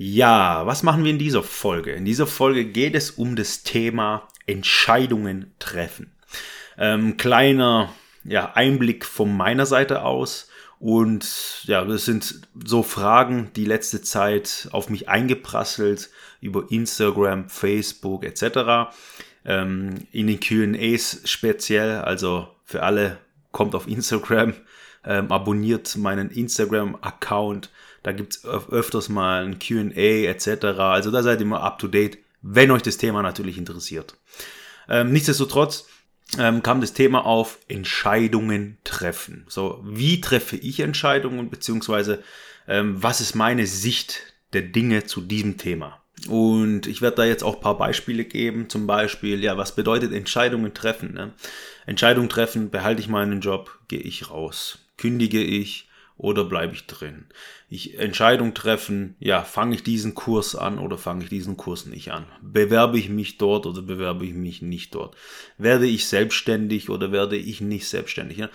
Ja, was machen wir in dieser Folge? In dieser Folge geht es um das Thema Entscheidungen treffen. Ähm, kleiner ja, Einblick von meiner Seite aus. Und ja, das sind so Fragen, die letzte Zeit auf mich eingeprasselt über Instagram, Facebook etc. Ähm, in den QAs speziell, also für alle, kommt auf Instagram, ähm, abonniert meinen Instagram-Account da gibt es öfters mal ein QA etc. Also da seid ihr immer up to date, wenn euch das Thema natürlich interessiert. Ähm, nichtsdestotrotz ähm, kam das Thema auf Entscheidungen treffen. So, wie treffe ich Entscheidungen, beziehungsweise ähm, was ist meine Sicht der Dinge zu diesem Thema? Und ich werde da jetzt auch ein paar Beispiele geben. Zum Beispiel, ja, was bedeutet Entscheidungen treffen? Ne? Entscheidungen treffen, behalte ich meinen Job, gehe ich raus, kündige ich, oder bleibe ich drin? Ich Entscheidung treffen, ja, fange ich diesen Kurs an oder fange ich diesen Kurs nicht an? Bewerbe ich mich dort oder bewerbe ich mich nicht dort? Werde ich selbstständig oder werde ich nicht selbstständig? Ja?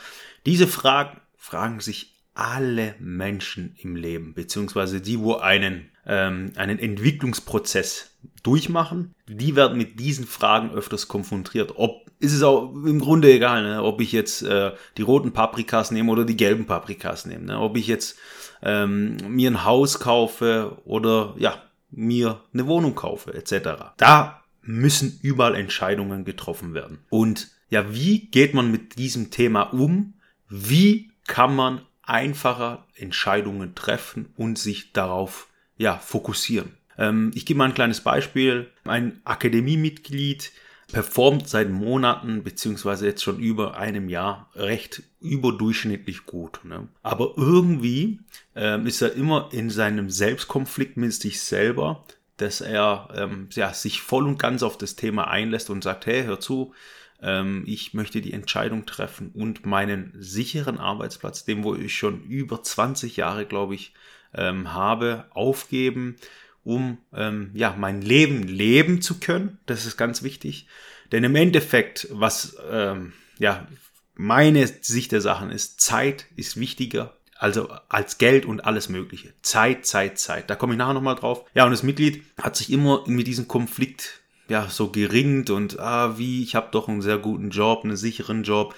Diese Fragen fragen sich alle Menschen im Leben, beziehungsweise die, wo einen, ähm, einen Entwicklungsprozess durchmachen, die werden mit diesen Fragen öfters konfrontiert. Ob ist es auch im Grunde egal, ne? ob ich jetzt äh, die roten Paprikas nehme oder die gelben Paprikas nehme, ne? ob ich jetzt ähm, mir ein Haus kaufe oder ja mir eine Wohnung kaufe etc. Da müssen überall Entscheidungen getroffen werden. Und ja, wie geht man mit diesem Thema um? Wie kann man einfacher Entscheidungen treffen und sich darauf ja fokussieren? Ähm, ich gebe mal ein kleines Beispiel. Ein Akademiemitglied performt seit Monaten beziehungsweise jetzt schon über einem Jahr recht überdurchschnittlich gut. Ne? Aber irgendwie ähm, ist er immer in seinem Selbstkonflikt mit sich selber, dass er ähm, ja, sich voll und ganz auf das Thema einlässt und sagt, hey, hör zu, ähm, ich möchte die Entscheidung treffen und meinen sicheren Arbeitsplatz, dem wo ich schon über 20 Jahre, glaube ich, ähm, habe, aufgeben um ähm, ja mein Leben leben zu können. Das ist ganz wichtig, denn im Endeffekt, was ähm, ja meine Sicht der Sachen ist, Zeit ist wichtiger. Also als Geld und alles Mögliche. Zeit, Zeit, Zeit. Da komme ich nachher nochmal drauf. Ja, und das Mitglied hat sich immer mit diesem Konflikt ja so geringt und ah, wie, ich habe doch einen sehr guten Job, einen sicheren Job.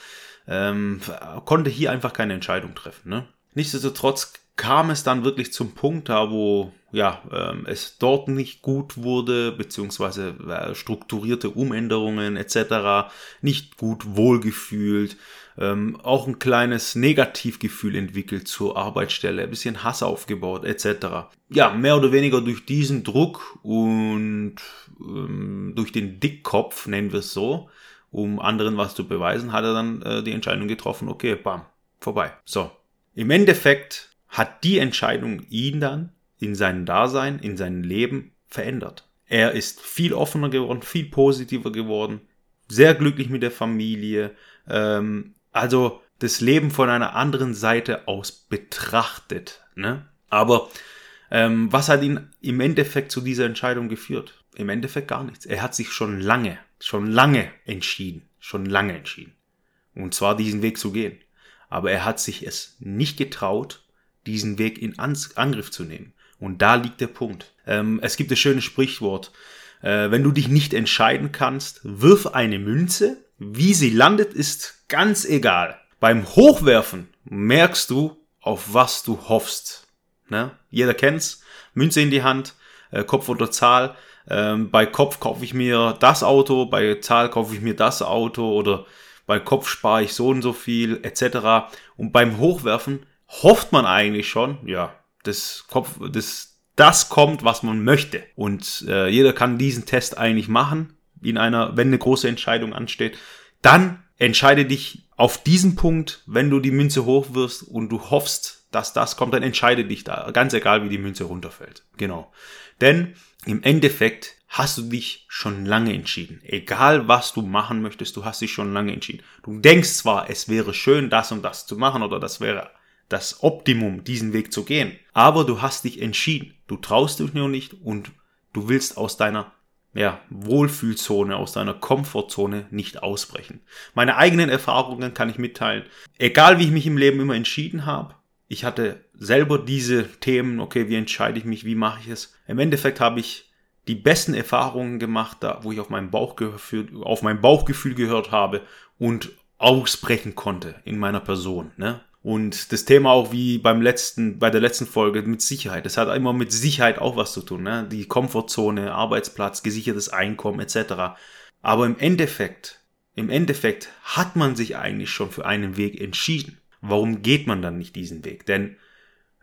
Ähm, konnte hier einfach keine Entscheidung treffen. Ne? Nichtsdestotrotz kam es dann wirklich zum Punkt da, wo ja, ähm, es dort nicht gut wurde, beziehungsweise äh, strukturierte Umänderungen etc. nicht gut wohlgefühlt, ähm, auch ein kleines Negativgefühl entwickelt zur Arbeitsstelle, ein bisschen Hass aufgebaut etc. Ja, mehr oder weniger durch diesen Druck und ähm, durch den Dickkopf, nennen wir es so, um anderen was zu beweisen, hat er dann äh, die Entscheidung getroffen, okay, bam, vorbei. So. Im Endeffekt hat die Entscheidung ihn dann in seinem Dasein, in seinem Leben verändert. Er ist viel offener geworden, viel positiver geworden, sehr glücklich mit der Familie, ähm, also das Leben von einer anderen Seite aus betrachtet. Ne? Aber ähm, was hat ihn im Endeffekt zu dieser Entscheidung geführt? Im Endeffekt gar nichts. Er hat sich schon lange, schon lange entschieden, schon lange entschieden. Und zwar diesen Weg zu gehen. Aber er hat sich es nicht getraut, diesen Weg in Angriff zu nehmen. Und da liegt der Punkt. Ähm, es gibt das schöne Sprichwort. Äh, wenn du dich nicht entscheiden kannst, wirf eine Münze. Wie sie landet, ist ganz egal. Beim Hochwerfen merkst du, auf was du hoffst. Ne? Jeder kennt's. Münze in die Hand, äh, Kopf oder Zahl. Ähm, bei Kopf kaufe ich mir das Auto, bei Zahl kaufe ich mir das Auto oder bei Kopf spare ich so und so viel etc. Und beim Hochwerfen hofft man eigentlich schon, ja, das Kopf, das, das kommt, was man möchte. Und äh, jeder kann diesen Test eigentlich machen, in einer, wenn eine große Entscheidung ansteht. Dann entscheide dich auf diesen Punkt, wenn du die Münze hochwirfst und du hoffst, dass das kommt, dann entscheide dich da, ganz egal wie die Münze runterfällt. Genau. Denn im Endeffekt hast du dich schon lange entschieden. Egal was du machen möchtest, du hast dich schon lange entschieden. Du denkst zwar, es wäre schön, das und das zu machen oder das wäre das Optimum, diesen Weg zu gehen, aber du hast dich entschieden. Du traust dich nur nicht und du willst aus deiner ja, Wohlfühlzone, aus deiner Komfortzone nicht ausbrechen. Meine eigenen Erfahrungen kann ich mitteilen. Egal wie ich mich im Leben immer entschieden habe, ich hatte selber diese Themen, okay, wie entscheide ich mich, wie mache ich es. Im Endeffekt habe ich die besten Erfahrungen gemacht, da wo ich auf mein Bauchgefühl, auf mein Bauchgefühl gehört habe und ausbrechen konnte in meiner Person. Ne? Und das Thema auch wie beim letzten, bei der letzten Folge mit Sicherheit. Das hat immer mit Sicherheit auch was zu tun. Ne? Die Komfortzone, Arbeitsplatz, gesichertes Einkommen etc. Aber im Endeffekt, im Endeffekt hat man sich eigentlich schon für einen Weg entschieden. Warum geht man dann nicht diesen Weg? Denn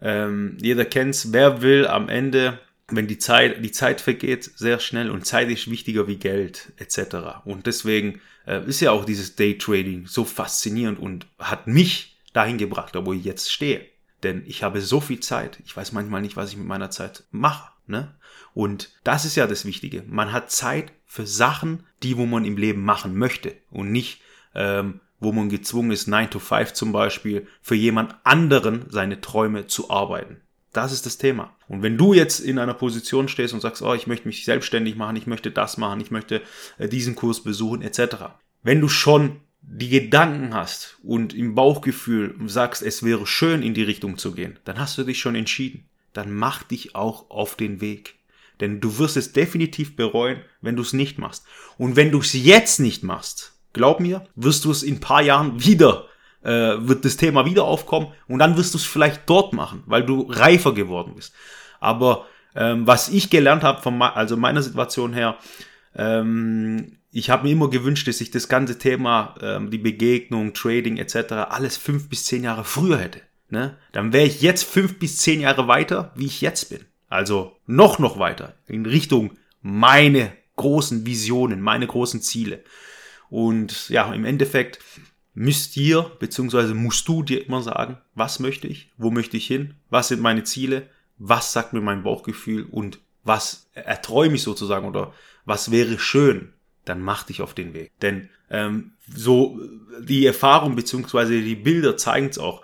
ähm, jeder kennt's, wer will am Ende wenn die Zeit, die Zeit vergeht sehr schnell und Zeit ist wichtiger wie Geld etc. Und deswegen äh, ist ja auch dieses Daytrading so faszinierend und hat mich dahin gebracht, wo ich jetzt stehe. Denn ich habe so viel Zeit, ich weiß manchmal nicht, was ich mit meiner Zeit mache. Ne? Und das ist ja das Wichtige. Man hat Zeit für Sachen, die, wo man im Leben machen möchte und nicht, ähm, wo man gezwungen ist, 9 to 5 zum Beispiel, für jemand anderen seine Träume zu arbeiten. Das ist das Thema. Und wenn du jetzt in einer Position stehst und sagst, oh, ich möchte mich selbstständig machen, ich möchte das machen, ich möchte äh, diesen Kurs besuchen, etc. Wenn du schon die Gedanken hast und im Bauchgefühl sagst, es wäre schön, in die Richtung zu gehen, dann hast du dich schon entschieden. Dann mach dich auch auf den Weg. Denn du wirst es definitiv bereuen, wenn du es nicht machst. Und wenn du es jetzt nicht machst, glaub mir, wirst du es in ein paar Jahren wieder äh, wird das Thema wieder aufkommen und dann wirst du es vielleicht dort machen, weil du reifer geworden bist. Aber ähm, was ich gelernt habe, also meiner Situation her, ähm, ich habe mir immer gewünscht, dass ich das ganze Thema, ähm, die Begegnung, Trading etc., alles fünf bis zehn Jahre früher hätte. Ne? Dann wäre ich jetzt fünf bis zehn Jahre weiter, wie ich jetzt bin. Also noch, noch weiter in Richtung meine großen Visionen, meine großen Ziele. Und ja, im Endeffekt müsst ihr, beziehungsweise musst du dir immer sagen, was möchte ich, wo möchte ich hin, was sind meine Ziele, was sagt mir mein Bauchgefühl und was erträume ich sozusagen oder was wäre schön, dann mach dich auf den Weg. Denn ähm, so die Erfahrung beziehungsweise die Bilder zeigen es auch.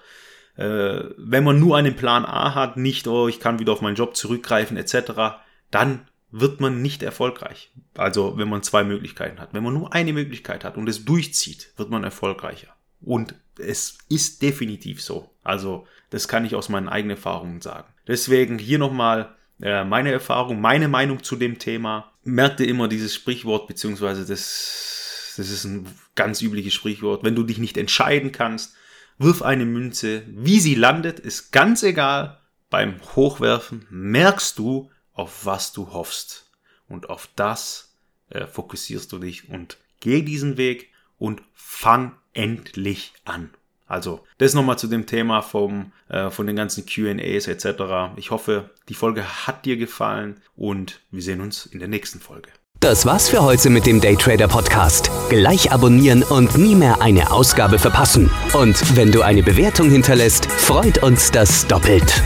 Äh, wenn man nur einen Plan A hat, nicht, oh, ich kann wieder auf meinen Job zurückgreifen etc., dann wird man nicht erfolgreich. Also wenn man zwei Möglichkeiten hat. Wenn man nur eine Möglichkeit hat und es durchzieht, wird man erfolgreicher. Und es ist definitiv so. Also das kann ich aus meinen eigenen Erfahrungen sagen. Deswegen hier nochmal äh, meine Erfahrung, meine Meinung zu dem Thema. Merkte immer dieses Sprichwort, beziehungsweise das, das ist ein ganz übliches Sprichwort. Wenn du dich nicht entscheiden kannst, wirf eine Münze. Wie sie landet, ist ganz egal. Beim Hochwerfen merkst du, auf was du hoffst. Und auf das äh, fokussierst du dich und geh diesen Weg und fang endlich an. Also, das nochmal zu dem Thema vom, äh, von den ganzen QAs etc. Ich hoffe, die Folge hat dir gefallen und wir sehen uns in der nächsten Folge. Das war's für heute mit dem Daytrader Podcast. Gleich abonnieren und nie mehr eine Ausgabe verpassen. Und wenn du eine Bewertung hinterlässt, freut uns das doppelt.